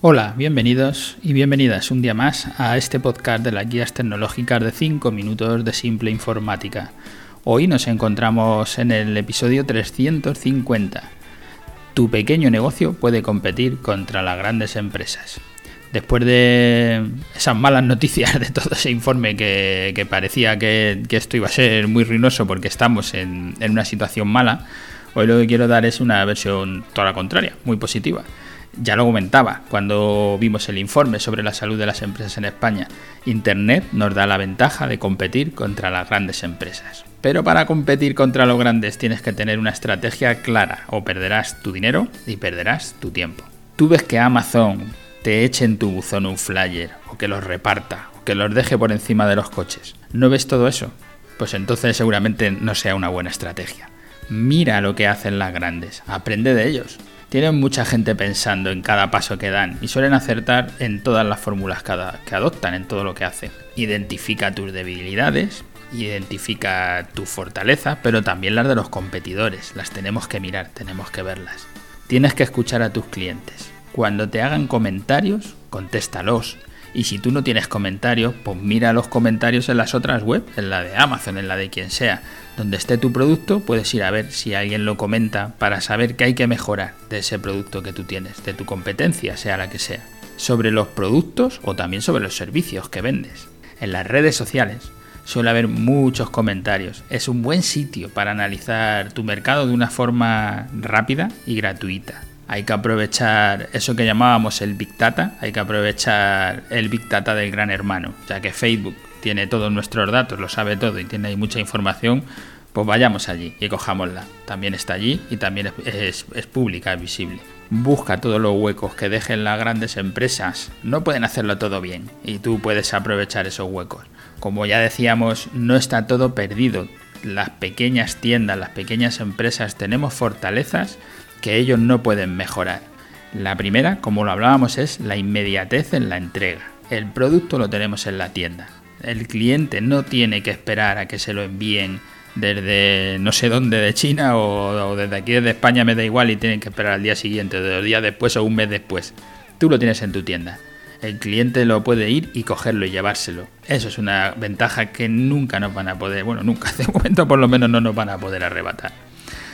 Hola, bienvenidos y bienvenidas un día más a este podcast de las guías tecnológicas de 5 minutos de simple informática. Hoy nos encontramos en el episodio 350. Tu pequeño negocio puede competir contra las grandes empresas. Después de esas malas noticias de todo ese informe que, parecía que, esto iba a ser muy ruinoso porque estamos en, en una situación mala, hoy lo que quiero dar es una versión toda la contraria, muy positiva ya lo comentaba cuando vimos el informe sobre la salud de las empresas en España. Internet nos da la ventaja de competir contra las grandes empresas. Pero para competir contra los grandes tienes que tener una estrategia clara o perderás tu dinero y perderás tu tiempo. Tú ves que Amazon te eche en tu buzón un flyer o que los reparta o que los deje por encima de los coches. ¿No ves todo eso? Pues entonces seguramente no sea una buena estrategia. Mira lo que hacen las grandes, aprende de ellos tienen mucha gente pensando en cada paso que dan y suelen acertar en todas las fórmulas que adoptan, en todo lo que hacen. Identifica tus debilidades, identifica tu fortaleza, pero también las de los competidores. Las tenemos que mirar, tenemos que verlas. Tienes que escuchar a tus clientes. Cuando te hagan comentarios, contéstalos. Y si tú no tienes comentarios, pues mira los comentarios en las otras web, en la de Amazon, en la de quien sea. Donde esté tu producto, puedes ir a ver si alguien lo comenta para saber qué hay que mejorar de ese producto que tú tienes, de tu competencia, sea la que sea. Sobre los productos o también sobre los servicios que vendes. En las redes sociales suele haber muchos comentarios. Es un buen sitio para analizar tu mercado de una forma rápida y gratuita hay que aprovechar eso que llamábamos el Big Data, hay que aprovechar el Big Data del gran hermano, ya que Facebook tiene todos nuestros datos, lo sabe todo y tiene ahí mucha información, pues vayamos allí y cojámosla. También está allí y también es, pública, es visible. Busca todos los huecos que dejen las grandes empresas. No pueden hacerlo todo bien y tú puedes aprovechar esos huecos. Como ya decíamos, no está todo perdido. Las pequeñas tiendas, las pequeñas empresas tenemos fortalezas que ellos no pueden mejorar. La primera, como lo hablábamos, es la inmediatez en la entrega. El producto lo tenemos en la tienda. El cliente no tiene que esperar a que se lo envíen desde no sé dónde de China o, desde aquí desde España me da igual y tienen que esperar al día siguiente, dos días después o un mes después. Tú lo tienes en tu tienda. El cliente lo puede ir y cogerlo y llevárselo. Eso es una ventaja que nunca nos van a poder, bueno, nunca, de momento por lo menos no nos van a poder arrebatar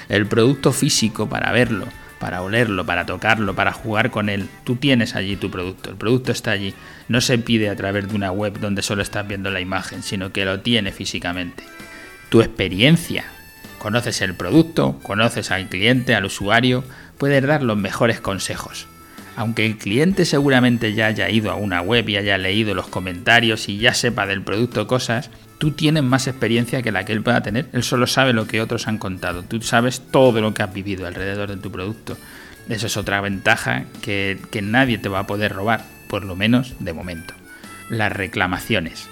el producto físico para verlo, para olerlo, para tocarlo, para jugar con él. Tú tienes allí tu producto, el producto está allí. No se pide a través de una web donde solo estás viendo la imagen, sino que lo tiene físicamente. Tu experiencia. Conoces el producto, conoces al cliente, al usuario, puedes dar los mejores consejos. Aunque el cliente seguramente ya haya ido a una web y haya leído los comentarios y ya sepa del producto cosas, tú tienes más experiencia que la que él pueda tener. Él solo sabe lo que otros han contado. Tú sabes todo lo que has vivido alrededor de tu producto. Esa es otra ventaja que, que nadie te va a poder robar, por lo menos de momento. Las reclamaciones.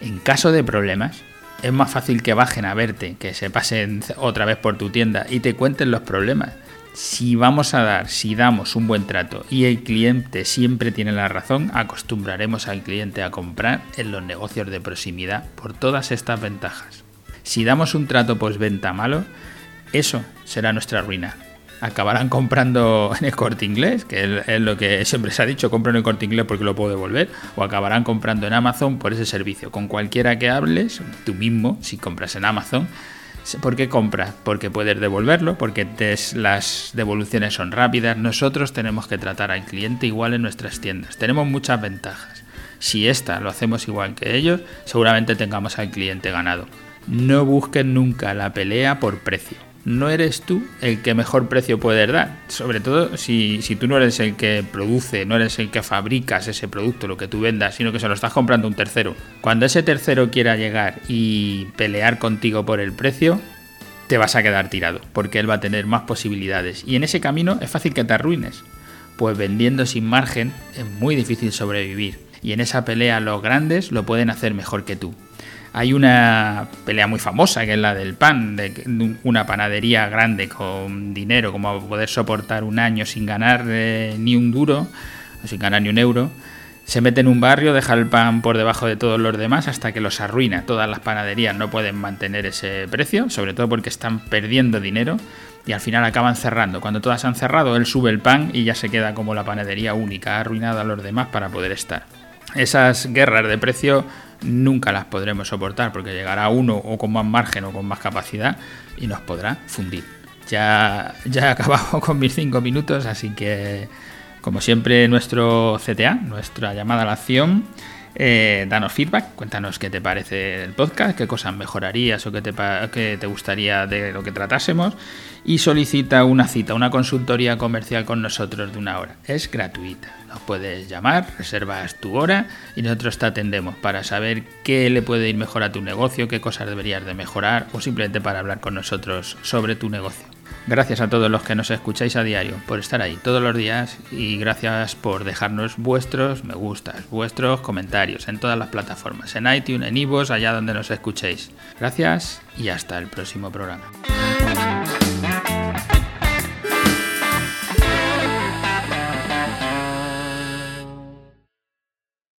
En caso de problemas, es más fácil que bajen a verte, que se pasen otra vez por tu tienda y te cuenten los problemas si vamos a dar, si damos un buen trato y el cliente siempre tiene la razón, acostumbraremos al cliente a comprar en los negocios de proximidad por todas estas ventajas. Si damos un trato postventa malo, eso será nuestra ruina. Acabarán comprando en el corte inglés, que es lo que siempre se ha dicho, compro en el corte inglés porque lo puedo devolver, o acabarán comprando en Amazon por ese servicio. Con cualquiera que hables, tú mismo, si compras en Amazon, ¿Por qué compras? Porque puedes devolverlo, porque las devoluciones son rápidas. Nosotros tenemos que tratar al cliente igual en nuestras tiendas. Tenemos muchas ventajas. Si esta lo hacemos igual que ellos, seguramente tengamos al cliente ganado. No busquen nunca la pelea por precio no eres tú el que mejor precio puedes dar. Sobre todo si, tú no eres el que produce, no eres el que fabricas ese producto, lo que tú vendas, sino que se lo estás comprando un tercero. Cuando ese tercero quiera llegar y pelear contigo por el precio, te vas a quedar tirado, porque él va a tener más posibilidades. Y en ese camino es fácil que te arruines, pues vendiendo sin margen es muy difícil sobrevivir. Y en esa pelea los grandes lo pueden hacer mejor que tú. Hay una pelea muy famosa que es la del pan, de una panadería grande con dinero, como poder soportar un año sin ganar eh, ni un duro, o sin ganar ni un euro, Se mete en un barrio, deja el pan por debajo de todos los demás hasta que los arruina. Todas las panaderías no pueden mantener ese precio, sobre todo porque están perdiendo dinero y al final acaban cerrando. Cuando todas han cerrado, él sube el pan y ya se queda como la panadería única, ha arruinado a los demás para poder estar. Esas guerras de precio nunca las podremos soportar porque llegará uno o con más margen o con más capacidad y nos podrá fundir. Ya, ya he acabado con mis cinco minutos, así que como siempre nuestro CTA, nuestra llamada a la acción, eh, danos feedback, cuéntanos qué te parece el podcast, qué cosas mejorarías o qué te, qué te gustaría de lo que tratásemos y solicita una cita, una consultoría comercial con nosotros de una hora. Es gratuita. Nos puedes llamar, reservas tu hora y nosotros te atendemos para saber qué le puede ir mejor a tu negocio, qué cosas deberías de mejorar o simplemente para hablar con nosotros sobre tu negocio. Gracias a todos los que nos escucháis a diario por estar ahí todos los días y gracias por dejarnos vuestros me gustas, vuestros comentarios en todas las plataformas, en iTunes, en iVoox, allá donde nos escuchéis. Gracias y hasta el próximo programa.